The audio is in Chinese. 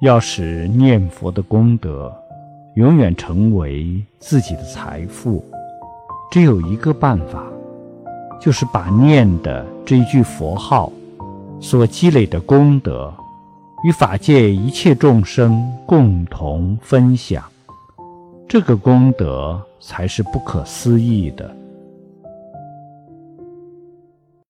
要使念佛的功德永远成为自己的财富。只有一个办法就是把念的这一句佛号所积累的功德与法界一切众生共同分享。这个功德才是不可思议的。